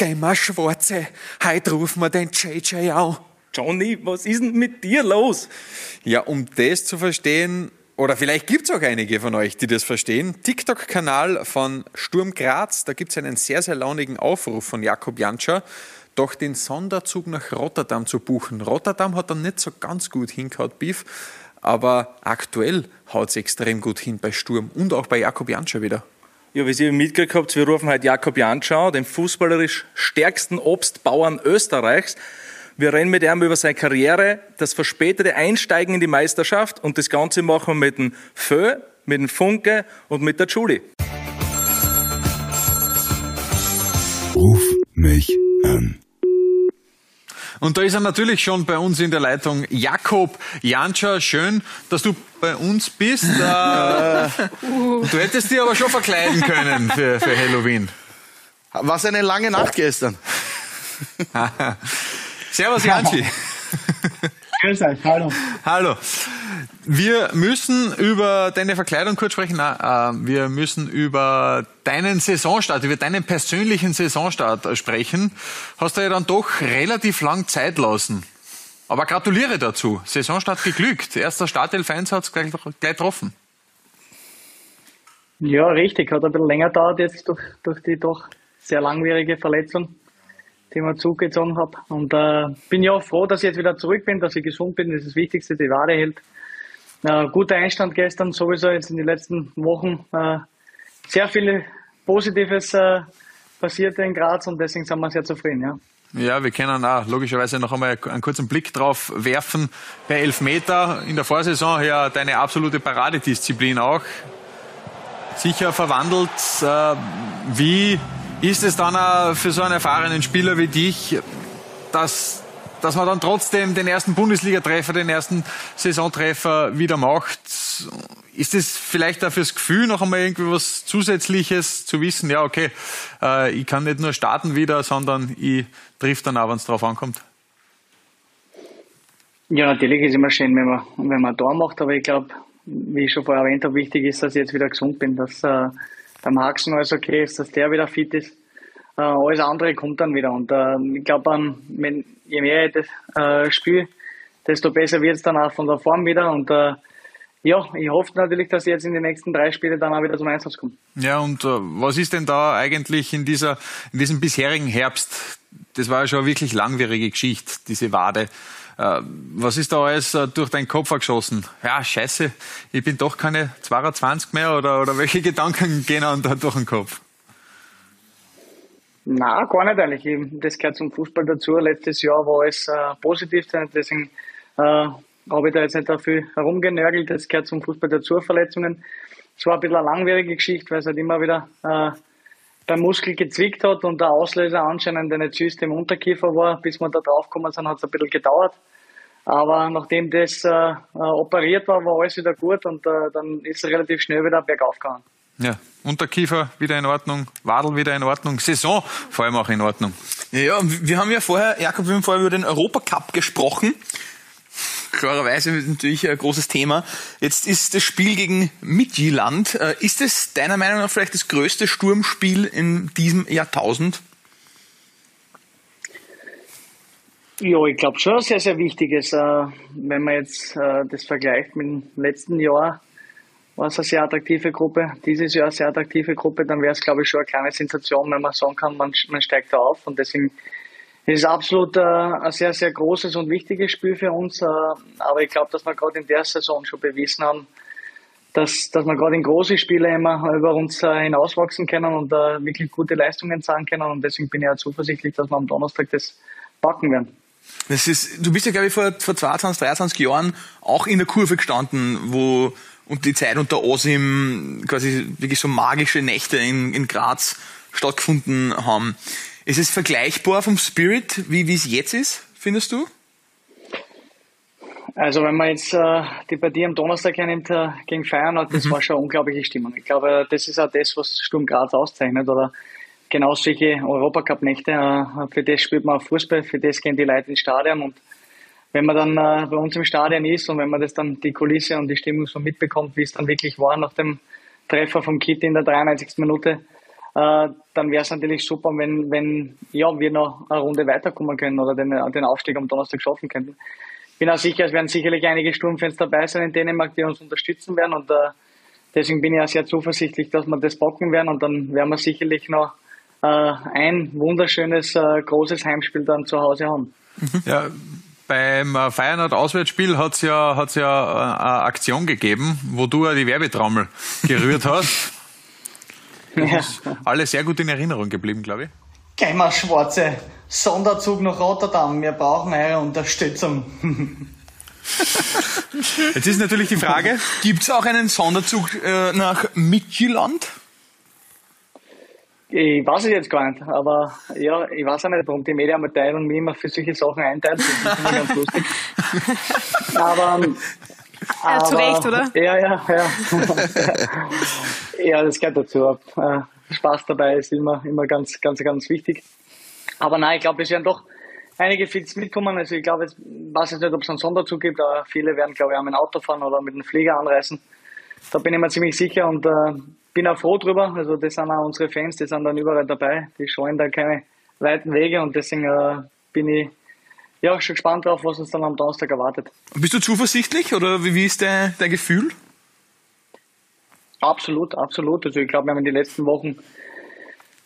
Geh mal Schwarze, heute rufen wir den JJ an. Johnny, was ist denn mit dir los? Ja, um das zu verstehen, oder vielleicht gibt es auch einige von euch, die das verstehen. TikTok-Kanal von Sturm Graz, da gibt es einen sehr, sehr launigen Aufruf von Jakob Janscher, doch den Sonderzug nach Rotterdam zu buchen. Rotterdam hat dann nicht so ganz gut hingehaut, Beef, aber aktuell haut es extrem gut hin bei Sturm und auch bei Jakob Janscher wieder. Ja, wie ihr mitgekriegt habt, wir rufen heute Jakob Janschau, den fußballerisch stärksten Obstbauern Österreichs. Wir reden mit ihm über seine Karriere, das verspätete Einsteigen in die Meisterschaft und das Ganze machen wir mit dem Fö, mit dem Funke und mit der Julie. Ruf mich an. Und da ist er natürlich schon bei uns in der Leitung. Jakob Janscher, schön, dass du bei uns bist. Äh, du hättest dich aber schon verkleiden können für, für Halloween. Was eine lange Nacht gestern. Servus Janschi. Grüß euch, hallo. Hallo. Wir müssen über deine Verkleidung kurz sprechen. Na, äh, wir müssen über deinen Saisonstart, über deinen persönlichen Saisonstart sprechen. Hast du ja dann doch relativ lang Zeit lassen. Aber gratuliere dazu. Saisonstart geglückt. Erster Startelf-Einsatz gleich, gleich getroffen. Ja, richtig. Hat ein bisschen länger dauert jetzt durch, durch die doch sehr langwierige Verletzung die man zugezogen habe. Und äh, bin ja auch froh, dass ich jetzt wieder zurück bin, dass ich gesund bin. Das ist das Wichtigste, die Wade hält. Äh, guter Einstand gestern, sowieso jetzt in den letzten Wochen. Äh, sehr viel Positives äh, passiert in Graz und deswegen sind wir sehr zufrieden. Ja. Ja, wir können auch logischerweise noch einmal einen kurzen Blick drauf werfen. Bei Elfmeter in der Vorsaison ja deine absolute Paradedisziplin auch. Sicher verwandelt. Äh, wie ist es dann auch für so einen erfahrenen Spieler wie dich, dass, dass man dann trotzdem den ersten Bundesligatreffer, den ersten Saisontreffer wieder macht? Ist es vielleicht auch fürs Gefühl noch einmal irgendwie was Zusätzliches zu wissen, ja, okay, äh, ich kann nicht nur starten wieder, sondern ich triff dann auch, wenn es drauf ankommt? Ja, natürlich ist es immer schön, wenn man, wenn man da macht, aber ich glaube, wie ich schon vorher erwähnt habe, wichtig ist, dass ich jetzt wieder gesund bin, dass äh, der Maxen alles okay ist, dass der wieder fit ist. Äh, alles andere kommt dann wieder. Und äh, ich glaube, ähm, je mehr ich das äh, spiele, desto besser wird es dann auch von der Form wieder. Und äh, ja, ich hoffe natürlich, dass ich jetzt in den nächsten drei Spielen dann auch wieder zum Einsatz komme. Ja, und äh, was ist denn da eigentlich in dieser, in diesem bisherigen Herbst? Das war ja schon eine wirklich langwierige Geschichte, diese Wade. Äh, was ist da alles äh, durch deinen Kopf geschossen? Ja, scheiße, ich bin doch keine 22 mehr oder, oder welche Gedanken gehen da durch den Kopf? Na, gar nicht eigentlich. Das gehört zum Fußball dazu. Letztes Jahr war es äh, positiv, deswegen äh, habe ich da jetzt nicht dafür herumgenörgelt. Das gehört zum Fußball dazu, Verletzungen. Es war ein bisschen eine langwierige Geschichte, weil es halt immer wieder äh, beim Muskel gezwickt hat und der Auslöser anscheinend eine Zyste im Unterkiefer war. Bis wir da draufgekommen sind, hat es ein bisschen gedauert. Aber nachdem das äh, äh, operiert war, war alles wieder gut und äh, dann ist es relativ schnell wieder bergauf gegangen. Ja, Unterkiefer wieder in Ordnung, Wadel wieder in Ordnung, Saison vor allem auch in Ordnung. Ja, wir haben ja vorher, Jakob, wir haben vorher über den Europacup gesprochen. Klarerweise natürlich ein großes Thema. Jetzt ist das Spiel gegen Midtjylland. Äh, ist es deiner Meinung nach vielleicht das größte Sturmspiel in diesem Jahrtausend? Ja, ich glaube schon sehr, sehr wichtig ist, äh, wenn man jetzt äh, das vergleicht mit dem letzten Jahr, war es eine sehr attraktive Gruppe, dieses Jahr eine sehr attraktive Gruppe, dann wäre es, glaube ich, schon eine kleine Sensation, wenn man sagen kann, man, man steigt da auf. Und deswegen ist es absolut äh, ein sehr, sehr großes und wichtiges Spiel für uns. Äh, aber ich glaube, dass wir gerade in der Saison schon bewiesen haben, dass, dass wir gerade in große Spiele immer über uns äh, hinauswachsen können und äh, wirklich gute Leistungen zeigen können. Und deswegen bin ich auch zuversichtlich, dass wir am Donnerstag das packen werden. Das ist, du bist ja, glaube ich, vor, vor 22, 23 Jahren auch in der Kurve gestanden, wo und die Zeit unter Osim quasi wirklich so magische Nächte in, in Graz stattgefunden haben. Ist es vergleichbar vom Spirit, wie, wie es jetzt ist, findest du? Also wenn man jetzt äh, die Partie am Donnerstag hernimmt äh, gegen Feyenoord, das mhm. war schon eine unglaubliche Stimmung. Ich glaube, das ist auch das, was Sturm Graz auszeichnet. Oder genau solche Europacup-Nächte. Äh, für das spielt man Fußball, für das gehen die Leute ins Stadion und wenn man dann äh, bei uns im Stadion ist und wenn man das dann die Kulisse und die Stimmung so mitbekommt, wie es dann wirklich war nach dem Treffer vom Kit in der 93. Minute, äh, dann wäre es natürlich super, wenn, wenn ja, wir noch eine Runde weiterkommen können oder den, den Aufstieg am Donnerstag schaffen könnten. Bin auch sicher, es werden sicherlich einige Sturmfans dabei sein in Dänemark, die uns unterstützen werden und äh, deswegen bin ich auch sehr zuversichtlich, dass wir das bocken werden und dann werden wir sicherlich noch äh, ein wunderschönes, äh, großes Heimspiel dann zu Hause haben. Ja, beim äh, Feyenoord-Auswärtsspiel hat es ja, hat's ja eine Aktion gegeben, wo du ja die Werbetrommel gerührt hast. Das Ja. ist alles sehr gut in Erinnerung geblieben, glaube ich. Geh mal, Schwarze. Sonderzug nach Rotterdam. Wir brauchen eure Unterstützung. Jetzt ist natürlich die Frage, Gibt es auch einen Sonderzug äh, nach Midtjylland? Ich weiß es jetzt gar nicht, aber ja, ich weiß auch nicht, warum die Medienabteilung mich immer für solche Sachen einteilt. Das finde ich ganz lustig. Aber, Ja, zu Recht, oder? Ja, ja, ja. ja, das gehört dazu. Äh, Spaß dabei ist immer, immer ganz, ganz, ganz wichtig. Aber nein, ich glaube, es werden doch einige Fits mitkommen. Also ich glaube, ich weiß jetzt nicht, ob es einen Sonderzug gibt, aber viele werden, glaube ich, auch mit dem Auto fahren oder mit dem Flieger anreisen. Da bin ich mir ziemlich sicher und äh, bin auch froh drüber. Also das sind auch unsere Fans, die sind dann überall dabei. Die scheuen da keine weiten Wege und deswegen äh, bin ich ja schon gespannt drauf, was uns dann am Donnerstag erwartet. Bist du zuversichtlich oder wie, wie ist dein, dein Gefühl? Absolut, absolut. Also ich glaube, wir haben in den letzten Wochen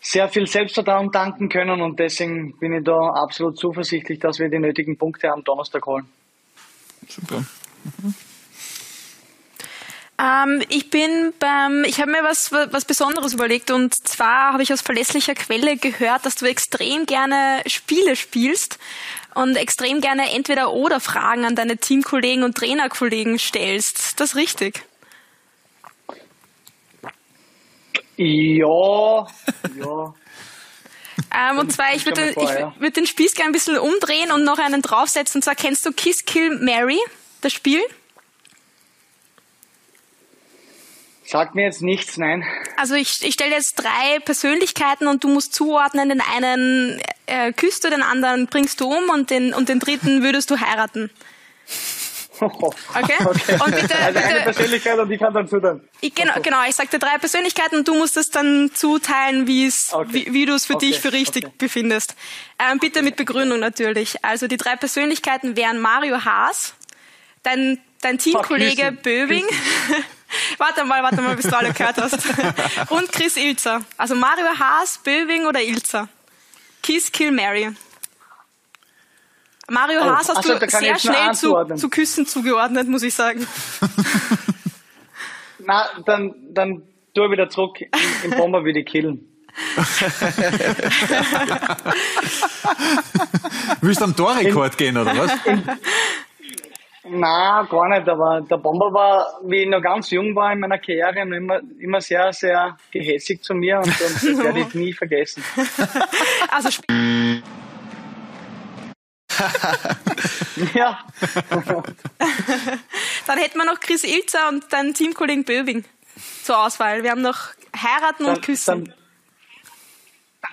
sehr viel Selbstvertrauen tanken können und deswegen bin ich da absolut zuversichtlich, dass wir die nötigen Punkte am Donnerstag holen. Super. Ähm, ich bin beim, ich habe mir was, was Besonderes überlegt und zwar habe ich aus verlässlicher Quelle gehört, dass du extrem gerne Spiele spielst und extrem gerne entweder oder Fragen an deine Teamkollegen und Trainerkollegen stellst. Ist das richtig? Ja, ja. Ähm, und zwar, ich würde vor, ich ja. würd den Spieß gerne ein bisschen umdrehen und noch einen draufsetzen. Und zwar kennst du Kiss Kill Mary, das Spiel? Sagt mir jetzt nichts, nein. Also ich, ich stelle jetzt drei Persönlichkeiten und du musst zuordnen, den einen äh, küsst du, den anderen bringst du um und den, und den dritten würdest du heiraten. Okay? Und bitte, Also eine bitte Persönlichkeit und die kann dann zuhören. ich, genau, genau, ich sagte drei Persönlichkeiten und du musst es dann zuteilen, Okay. wie, wie du es für Okay, dich für richtig okay. befindest. Ähm, bitte mit Begründung natürlich. Also die drei Persönlichkeiten wären Mario Haas, dein, dein Teamkollege. Böwing. warte mal, warte mal, bis du alle gehört hast. Und Chris Ilzer. Also Mario Haas, Böwing oder Ilzer. Kiss, Kill, Mary. Mario Oh, Haas hast ach so, du sehr schnell zu, zu Küssen zugeordnet, muss ich sagen. Na, dann, dann tu ich wieder zurück. Im Bomber würde ich killen. willst du am Torrekord gehen oder was? Na, gar nicht, aber der Bomber war, wie ich noch ganz jung war in meiner Karriere, immer, immer sehr, sehr gehässig zu mir und, und das werde ich nie vergessen. Also Ja, dann hätten wir noch Chris Ilzer und deinen Teamkollegen Böwing zur Auswahl. Wir haben noch heiraten dann, und küssen. dann,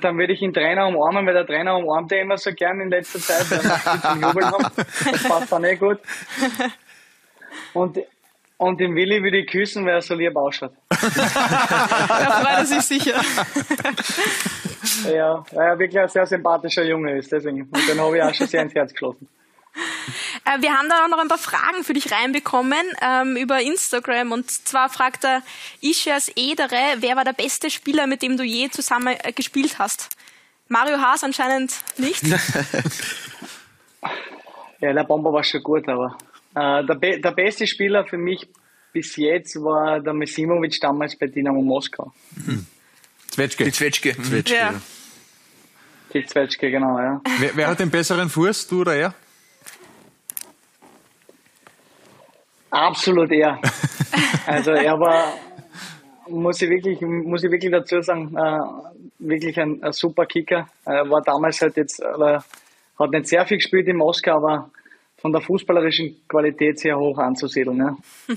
dann würde ich den Trainer umarmen, weil der Trainer umarmt ja immer so gern in letzter Zeit. Das passt dann eh gut. Und, und den Willi würde ich küssen, weil er so lieb ausschaut. Da freut er sich sicher. Ja, weil er wirklich ein sehr sympathischer Junge ist, deswegen. Und den habe ich auch schon sehr ins Herz geschlossen. Äh, wir haben da auch noch ein paar Fragen für dich reinbekommen ähm, über Instagram. Und zwar fragt er Ischias Edere, wer war der beste Spieler, mit dem du je zusammen äh, gespielt hast? Mario Haas anscheinend nicht. Ja, der Bomber war schon gut, aber äh, der, be der beste Spieler für mich bis jetzt war der Mesimovic damals bei Dynamo Moskau. Zwetschge. Die Zwetschge. ja. Die Zwetschge, genau, ja. Wer, wer hat den besseren Fuß, du oder er? Absolut er. Also er war, muss ich wirklich, muss ich wirklich dazu sagen, äh, wirklich ein, ein super Kicker. Er war damals halt jetzt, äh, hat nicht sehr viel gespielt in Moskau, aber von der fußballerischen Qualität sehr hoch anzusiedeln. Ja.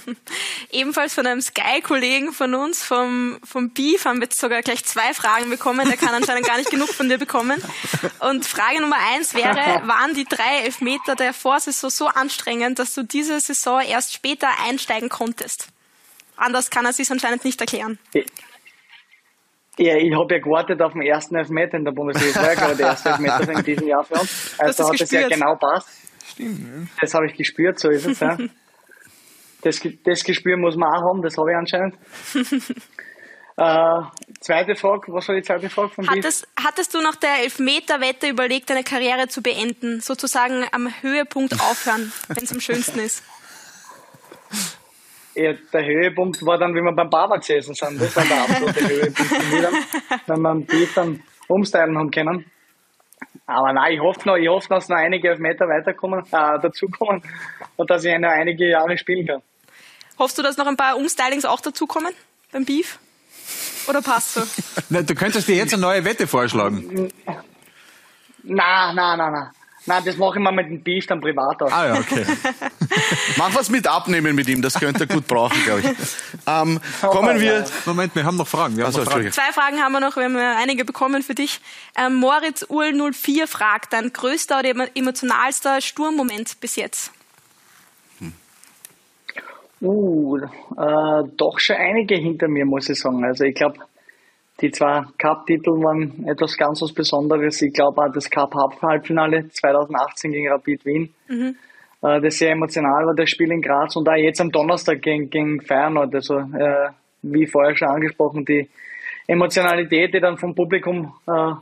Ebenfalls von einem Sky-Kollegen von uns, vom, vom Beef, haben wir jetzt sogar gleich zwei Fragen bekommen. Der kann anscheinend gar nicht genug von dir bekommen. Und Frage Nummer eins wäre, waren die drei Elfmeter der Vorsaison so anstrengend, dass du diese Saison erst später einsteigen konntest? Anders kann er sich anscheinend nicht erklären. Ja, ich habe ja gewartet auf den ersten Elfmeter in der Bundesliga. Das war ja gerade der erste Elfmeter in diesem Jahr für uns. Also hat es ja genau passt. Stimmt, ja. Das habe ich gespürt, so ist es. Ja. Das, das Gespür muss man auch haben, das habe ich anscheinend. äh, zweite Frage, was war die zweite Frage von hattest, hattest du nach der Elfmeter-Wette überlegt, deine Karriere zu beenden? Sozusagen am Höhepunkt aufhören, wenn es am schönsten ist? Ja, der Höhepunkt war dann, wie wir beim Barber gesessen sind. Das war der absolute Höhepunkt für mich dann, wenn wir am Beef dann umstylen haben können. Aber nein, ich hoffe noch, ich hoffe, dass noch einige Elfmeter weiterkommen, äh, dazukommen und dass ich noch einige Jahre spielen kann. Hoffst du, dass noch ein paar Umstylings auch dazukommen beim Beef? Oder passt so? Na, du könntest dir jetzt eine neue Wette vorschlagen. Nein, nein, nein, nein. Nein, das mache ich mal mit dem Beef dann privat aus. Ah ja, okay. Mach was mit abnehmen mit ihm, das könnte er gut brauchen, glaube ich. Ähm, kommen wir. Moment, wir haben noch Fragen. Wir haben Also, noch Fragen. Zwei Fragen haben wir noch, wir haben ja einige bekommen für dich. Ähm, Moritz Uhl 04 fragt, dein größter oder emo- emotionalster Sturmmoment bis jetzt? Uh, äh, doch schon einige hinter mir, muss ich sagen. Also ich glaube, die zwei Cup-Titel waren etwas ganz was Besonderes. Ich glaube auch das Cup-Halbfinale 2018 gegen Rapid Wien, äh, das sehr emotional war, das Spiel in Graz und auch jetzt am Donnerstag gegen, gegen Feyenoord. Also äh, wie vorher schon angesprochen, die Emotionalität, die dann vom Publikum äh,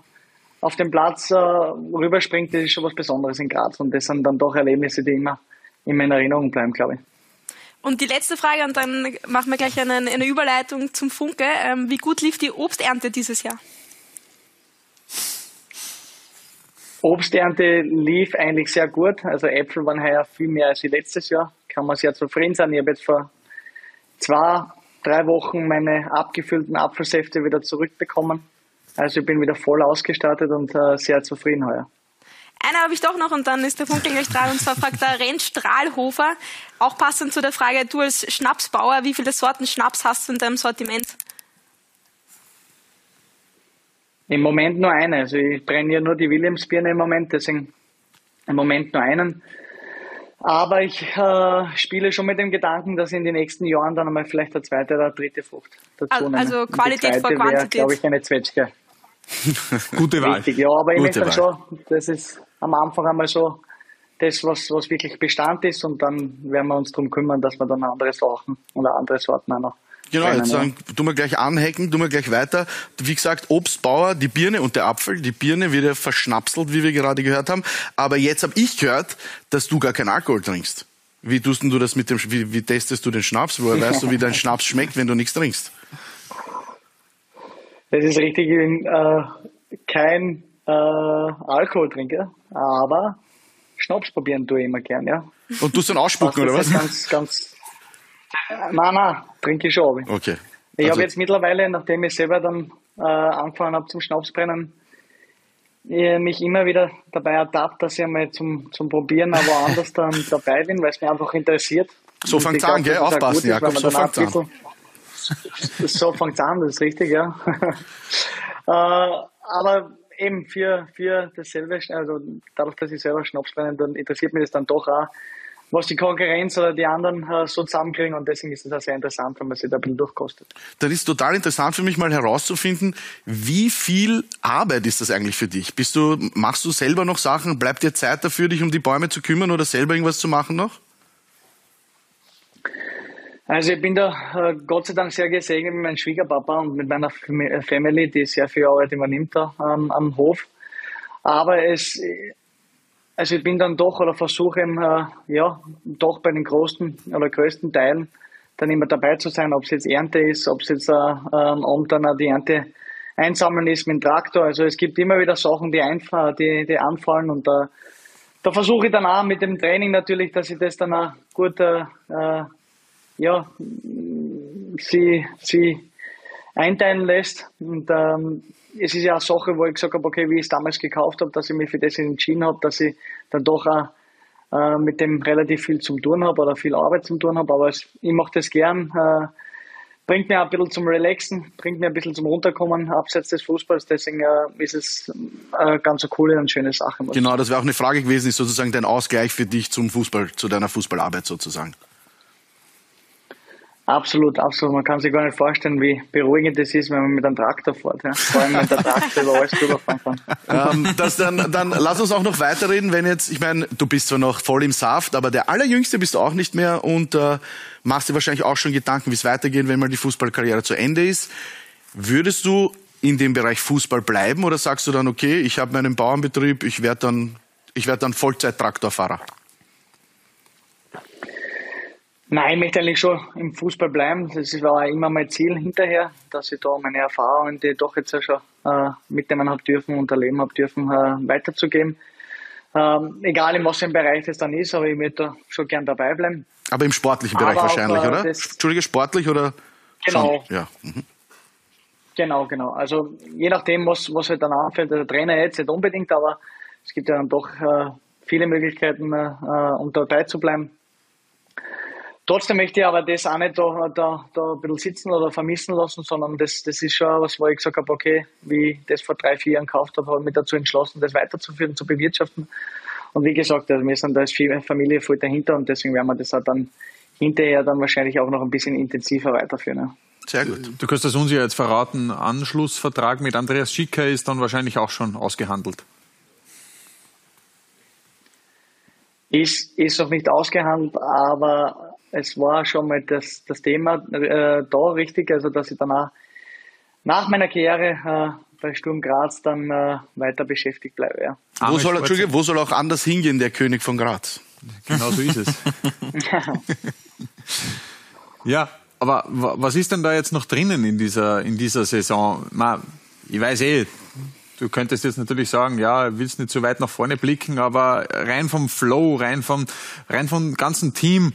auf den Platz äh, rüberspringt, das ist schon was Besonderes in Graz und das sind dann doch Erlebnisse, die immer, immer in Erinnerung bleiben, glaube ich. Und die letzte Frage, und dann machen wir gleich eine, eine Überleitung zum Funke. Ähm, wie gut lief die Obsternte dieses Jahr? Obsternte lief eigentlich sehr gut. Also Äpfel waren heuer viel mehr als letztes Jahr. Kann man sehr zufrieden sein. Ich habe jetzt vor zwei, drei Wochen meine abgefüllten Apfelsäfte wieder zurückbekommen. Also ich bin wieder voll ausgestattet und äh, sehr zufrieden heuer. Eine habe ich doch noch und dann ist der Funke gleich dran. Und zwar fragt der Rent Strahlhofer, auch passend zu der Frage, du als Schnapsbauer, wie viele Sorten Schnaps hast du in deinem Sortiment? Im Moment nur eine. Also ich brenne ja nur die Williamsbirne im Moment, deswegen im Moment nur einen. Aber ich äh, spiele schon mit dem Gedanken, dass ich in den nächsten Jahren dann einmal vielleicht eine zweite oder dritte Frucht dazu Also- nehme. also Qualität zweite vor wäre, Quantität. glaube ich, eine Zwetschge. Gute Wahl. Richtig, ja, aber ich Gute möchte dann schon, das ist am Anfang einmal so das, was, was wirklich Bestand ist und dann werden wir uns darum kümmern, dass wir dann andere Sachen oder andere Sorten auch noch Genau, jetzt sagen, tun wir gleich anhacken, tun wir gleich weiter. Wie gesagt, Obstbauer, die Birne und der Apfel. Die Birne wird ja verschnapselt, wie wir gerade gehört haben. Aber jetzt habe ich gehört, dass du gar keinen Alkohol trinkst. Wie tust du das mit dem, wie, wie testest du den Schnaps? Woher weißt du, wie dein Schnaps schmeckt, wenn du nichts trinkst? Das ist richtig, ich bin äh, kein äh, Alkoholtrinker, aber Schnaps probieren tue ich immer gern, ja. Und tust dann ausspucken, oder was? ganz, ganz. Nein, nein, trinke ich schon. aber. Okay. Ich Also- habe jetzt mittlerweile, nachdem ich selber dann äh, angefangen habe zum Schnapsbrennen, äh, mich immer wieder dabei ertappt, dass ich einmal zum, zum Probieren auch woanders dann dabei bin, weil es mich einfach interessiert. So glaub, an, gell? Aufpassen, ist, Jakob, so fängt's an. bisschen- So fängt's an, das ist richtig, ja. äh, aber eben für, für dasselbe, also dadurch, dass ich selber Schnaps brenne, dann interessiert mich das dann doch auch, was die Konkurrenz oder die anderen äh, so zusammenkriegen und deswegen ist es auch sehr interessant, wenn man sich da ein bisschen durchkostet. Dann ist total interessant für mich mal herauszufinden, wie viel Arbeit ist das eigentlich für dich? Bist du, machst du selber noch Sachen? Bleibt dir Zeit dafür, dich um die Bäume zu kümmern oder selber irgendwas zu machen noch? Also ich bin da äh, Gott sei Dank sehr gesegnet mit meinem Schwiegerpapa und mit meiner äh, Family, die sehr viel Arbeit übernimmt da ähm, am Hof. Aber es, also ich bin dann doch oder versuche äh, ja, doch bei den großen oder größten Teilen dann immer dabei zu sein, ob es jetzt Ernte ist, ob es jetzt äh, ähm, Abend dann die Ernte einsammeln ist mit dem Traktor. Also es gibt immer wieder Sachen, die, einfach, die, die anfallen und da, da versuche ich dann auch mit dem Training natürlich, dass ich das dann auch gut äh, äh, ja, sie, sie einteilen lässt. Und ähm, es ist ja eine Sache, wo ich gesagt habe, okay, wie ich es damals gekauft habe, dass ich mich für das entschieden habe, dass ich dann doch auch äh, mit dem relativ viel zum tun habe oder viel Arbeit zum tun habe. Aber es, ich mache das gern. Äh, bringt mir ein bisschen zum Relaxen, bringt mir ein bisschen zum Runterkommen abseits des Fußballs. Deswegen äh, ist es äh, ganz eine coole und schöne Sache. Genau, das wäre auch eine Frage gewesen, ist sozusagen dein Ausgleich für dich zum Fußball, zu deiner Fußballarbeit sozusagen. Absolut, absolut. Man kann sich gar nicht vorstellen, wie beruhigend es ist, wenn man mit einem Traktor fährt. Ja? Vor allem, wenn der Traktor über alles drüber fahren kann. Ähm, das dann, dann lass uns auch noch weiterreden, wenn jetzt, ich meine, du bist zwar noch voll im Saft, aber der Allerjüngste bist du auch nicht mehr und äh, machst dir wahrscheinlich auch schon Gedanken, wie es weitergeht, wenn mal die Fußballkarriere zu Ende ist. Würdest du in dem Bereich Fußball bleiben oder sagst du dann, okay, ich habe meinen Bauernbetrieb, ich werde dann, ich werde dann Vollzeit-Traktorfahrer? Nein, ich möchte eigentlich schon im Fußball bleiben. Das war immer mein Ziel hinterher, dass ich da meine Erfahrungen, die ich doch jetzt ja schon äh, mitnehmen habe dürfen und erleben habe dürfen, äh, weiterzugeben. Ähm, egal in was für einem Bereich das dann ist, aber ich möchte da schon gern dabei bleiben. Aber im sportlichen Bereich Aber auch, wahrscheinlich, äh, oder? Entschuldige, sportlich oder? Genau. Schon? Ja. Mhm. Genau, genau. Also je nachdem, was, was halt dann anfällt, der Trainer jetzt nicht unbedingt, aber es gibt ja dann doch äh, viele Möglichkeiten, äh, um dabei zu bleiben. Trotzdem möchte ich aber das auch nicht da, da, da ein bisschen sitzen oder vermissen lassen, sondern das, das ist schon was, wo ich gesagt habe, okay, wie ich das vor drei, vier Jahren gekauft habe, habe ich mich dazu entschlossen, das weiterzuführen, zu bewirtschaften. Und wie gesagt, also wir sind da als Familie voll dahinter und deswegen werden wir das auch dann hinterher dann wahrscheinlich auch noch ein bisschen intensiver weiterführen. Ja. Sehr gut. Du kannst das uns ja jetzt verraten. Anschlussvertrag mit Andreas Schicker ist dann wahrscheinlich auch schon ausgehandelt. Ist, ist noch nicht ausgehandelt, aber es war schon mal das, das Thema äh, da richtig, also dass ich danach nach meiner Karriere äh, bei Sturm Graz dann äh, weiter beschäftigt bleibe. Ja. Wo soll, Entschuldige, wo soll auch anders hingehen, der König von Graz? Genau so ist es. ja, aber wa- was ist denn da jetzt noch drinnen in dieser, in dieser Saison? Ma, ich weiß eh, du könntest jetzt natürlich sagen, ja, willst nicht so weit nach vorne blicken, aber rein vom Flow, rein vom, rein vom ganzen Team,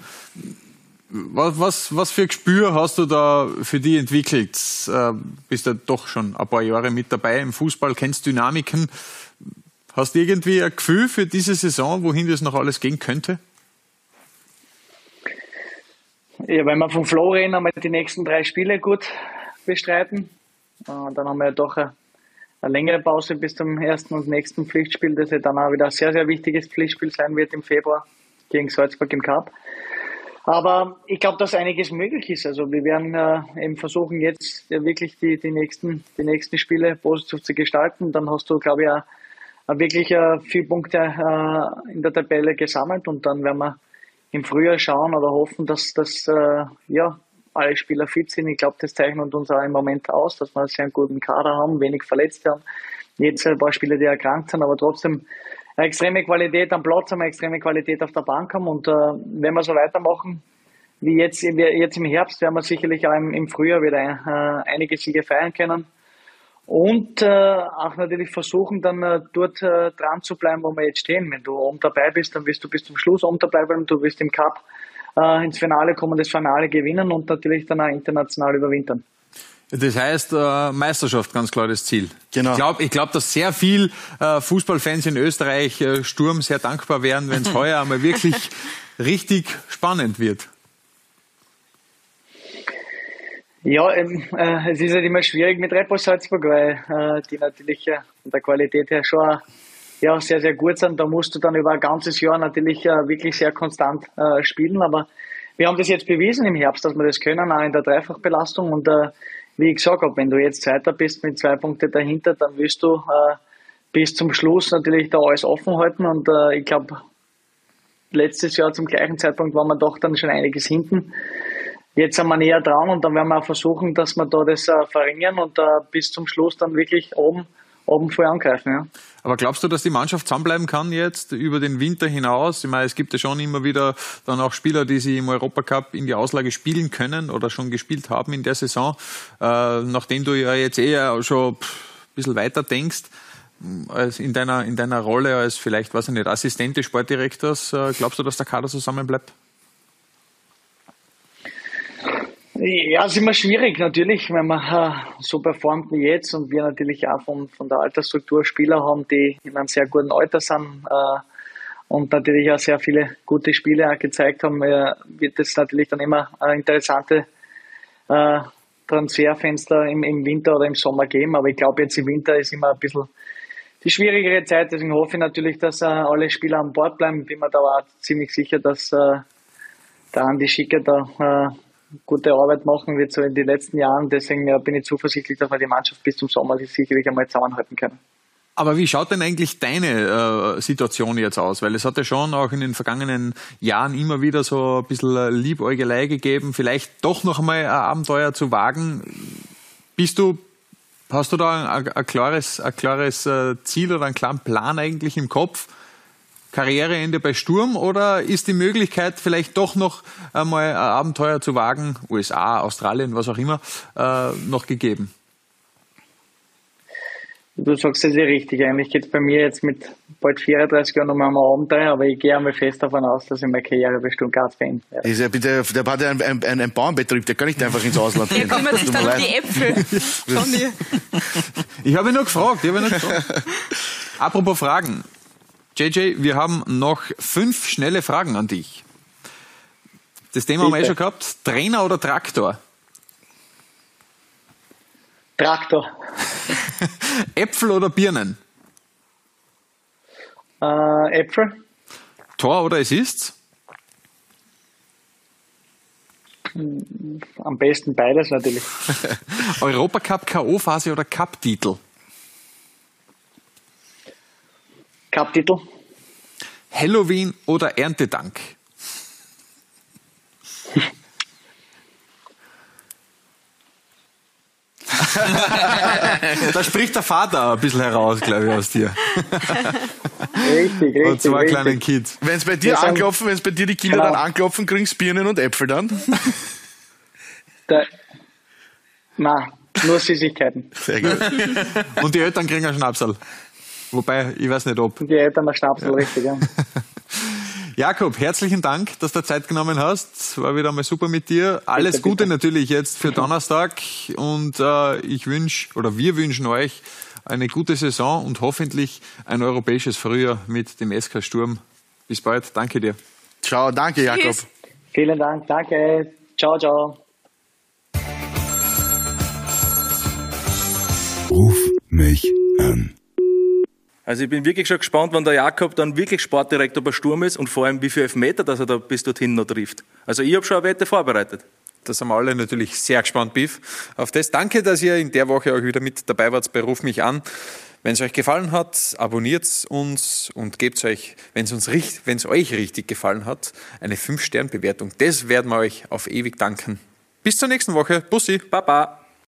was, was, was für Gespür hast du da für die entwickelt? Äh, bist ja doch schon ein paar Jahre mit dabei im Fußball, kennst Dynamiken. Hast du irgendwie ein Gefühl für diese Saison, wohin das noch alles gehen könnte? Ja, wenn wir reden, haben wir die nächsten drei Spiele gut bestreiten. Äh, dann haben wir ja doch eine, eine längere Pause bis zum ersten und nächsten Pflichtspiel, das ja dann auch wieder ein sehr, sehr wichtiges Pflichtspiel sein wird im Februar gegen Salzburg im Cup. Aber ich glaube, dass einiges möglich ist. Also wir werden äh, eben versuchen, jetzt ja wirklich die, die, nächsten, die nächsten Spiele positiv zu gestalten. Dann hast du, glaube ich, auch, auch wirklich äh, viele Punkte äh, in der Tabelle gesammelt und dann werden wir im Frühjahr schauen oder hoffen, dass, dass äh, ja, alle Spieler fit sind. Ich glaube, das zeichnet uns auch im Moment aus, dass wir einen sehr guten Kader haben, wenig Verletzte haben. Jetzt ein paar Spieler, die erkrankt sind, aber trotzdem eine extreme Qualität am Platz eine extreme Qualität auf der Bank haben. Und äh, wenn wir so weitermachen, wie jetzt, jetzt im Herbst, werden wir sicherlich auch im, im Frühjahr wieder äh, einige Siege feiern können. Und äh, auch natürlich versuchen, dann äh, dort äh, dran zu bleiben, wo wir jetzt stehen. Wenn du oben dabei bist, dann wirst du bis zum Schluss oben dabei bleiben. Du wirst im Cup äh, ins Finale kommen, das Finale gewinnen und natürlich dann auch international überwintern. Das heißt, äh, Meisterschaft, ganz klar das Ziel. Genau. Ich glaube, ich glaub, dass sehr viel äh, Fußballfans in Österreich äh, Sturm sehr dankbar wären, wenn es heuer einmal wirklich richtig spannend wird. Ja, ähm, äh, es ist halt immer schwierig mit Red Bull Salzburg, weil äh, die natürlich äh, von der Qualität her schon ja, sehr, sehr gut sind. Da musst du dann über ein ganzes Jahr natürlich äh, wirklich sehr konstant äh, spielen. Aber wir haben das jetzt bewiesen im Herbst, dass wir das können, auch in der Dreifachbelastung. Und äh, wie ich gesagt habe, wenn du jetzt Zweiter bist mit zwei Punkten dahinter, dann wirst du äh, bis zum Schluss natürlich da alles offen halten. Und äh, ich glaube, letztes Jahr zum gleichen Zeitpunkt waren wir doch dann schon einiges hinten. Jetzt sind wir näher dran und dann werden wir auch versuchen, dass wir da das äh, verringern und äh, bis zum Schluss dann wirklich oben, oben voll angreifen. Ja. Aber glaubst du, dass die Mannschaft zusammenbleiben kann jetzt über den Winter hinaus? Ich meine, es gibt ja schon immer wieder dann auch Spieler, die sie im Europacup in die Auslage spielen können oder schon gespielt haben in der Saison. Äh, nachdem du ja jetzt eher schon ein bisschen weiter denkst, als in deiner, in deiner Rolle als vielleicht, weiß ich nicht, Assistent des Sportdirektors, äh, glaubst du, dass der Kader zusammenbleibt? Ja, es ist immer schwierig natürlich, wenn man äh, so performt wie jetzt und wir natürlich auch von, von der Altersstruktur Spieler haben, die in einem sehr guten Alter sind äh, und natürlich auch sehr viele gute Spiele auch gezeigt haben, äh, wird das natürlich dann immer eine interessante äh, Transferfenster im, im Winter oder im Sommer geben. Aber ich glaube, jetzt im Winter ist immer ein bisschen die schwierigere Zeit. Deswegen hoffe ich natürlich, dass äh, alle Spieler an Bord bleiben. Bin mir da auch ziemlich sicher, dass äh, der Andi Schicker da gute Arbeit machen wie so in den letzten Jahren. Deswegen bin ich zuversichtlich, dass wir die Mannschaft bis zum Sommer sicherlich einmal zusammenhalten können. Aber wie schaut denn eigentlich deine äh, Situation jetzt aus? Weil es hat ja schon auch in den vergangenen Jahren immer wieder so ein bisschen Liebäugelei gegeben, vielleicht doch noch einmal ein Abenteuer zu wagen. Bist du, hast du da ein, ein klares, ein klares äh, Ziel oder einen klaren Plan eigentlich im Kopf? Karriereende bei Sturm oder ist die Möglichkeit vielleicht doch noch einmal ein Abenteuer zu wagen, USA, Australien, was auch immer, äh, noch gegeben? Du sagst es ja richtig. Eigentlich geht es bei mir jetzt mit bald 34 Jahren nochmal um Abenteuer, aber ich gehe einmal fest davon aus, dass ich meine Karriere bei Stuttgart beenden werde. Ist ja bitte, der hat ja ein, ein, ein Bauernbetrieb, der kann nicht einfach ins Ausland gehen. Der kümmert sich dann um die Äpfel. ich habe ihn nur gefragt. Ich habe nur gefragt. Apropos Fragen. JJ, wir haben noch fünf schnelle Fragen an dich. Das Thema Bitte. haben wir eh schon gehabt. Trainer oder Traktor? Traktor. Äpfel oder Birnen? Äh, Äpfel. Tor oder Assists? Am besten beides natürlich. Europacup K.O.-Phase oder Cup-Titel? Cup-Titel. Halloween oder Erntedank? da spricht der Vater ein bisschen heraus, glaube ich, aus dir. Richtig, richtig. Und zwei richtig. kleinen Kids. Wenn es bei dir anklopfen, wenn es bei dir die Kinder genau. dann anklopfen, kriegst du Birnen und Äpfel dann? Da, na, nur Süßigkeiten. Sehr gut. und die Eltern kriegen einen Schnapsal. Wobei, ich weiß nicht ob. Die Eltern einen Schnapsal, ja. richtig, ja. Jakob, herzlichen Dank, dass du Zeit genommen hast. War wieder mal super mit dir. Alles bitte, Gute bitte. natürlich jetzt für Donnerstag und äh, ich wünsche oder wir wünschen euch eine gute Saison und hoffentlich ein europäisches Frühjahr mit dem SK Sturm. Bis bald. Danke dir. Ciao, danke Jakob. Tschüss. Vielen Dank, danke. Ciao, ciao. Ruf mich an. Also ich bin wirklich schon gespannt, wann der Jakob dann wirklich Sportdirektor bei Sturm ist und vor allem wie viele Elfmeter, dass er da bis dorthin noch trifft. Also ich habe schon eine Wette vorbereitet. Das haben wir alle natürlich sehr gespannt, Biff. Auf das danke, dass ihr in der Woche auch wieder mit dabei wart bei Ruf mich an. Wenn es euch gefallen hat, abonniert uns und gebt euch, wenn es uns wenn es euch richtig gefallen hat, eine 5-Stern-Bewertung. Das werden wir euch auf ewig danken. Bis zur nächsten Woche. Bussi. Baba.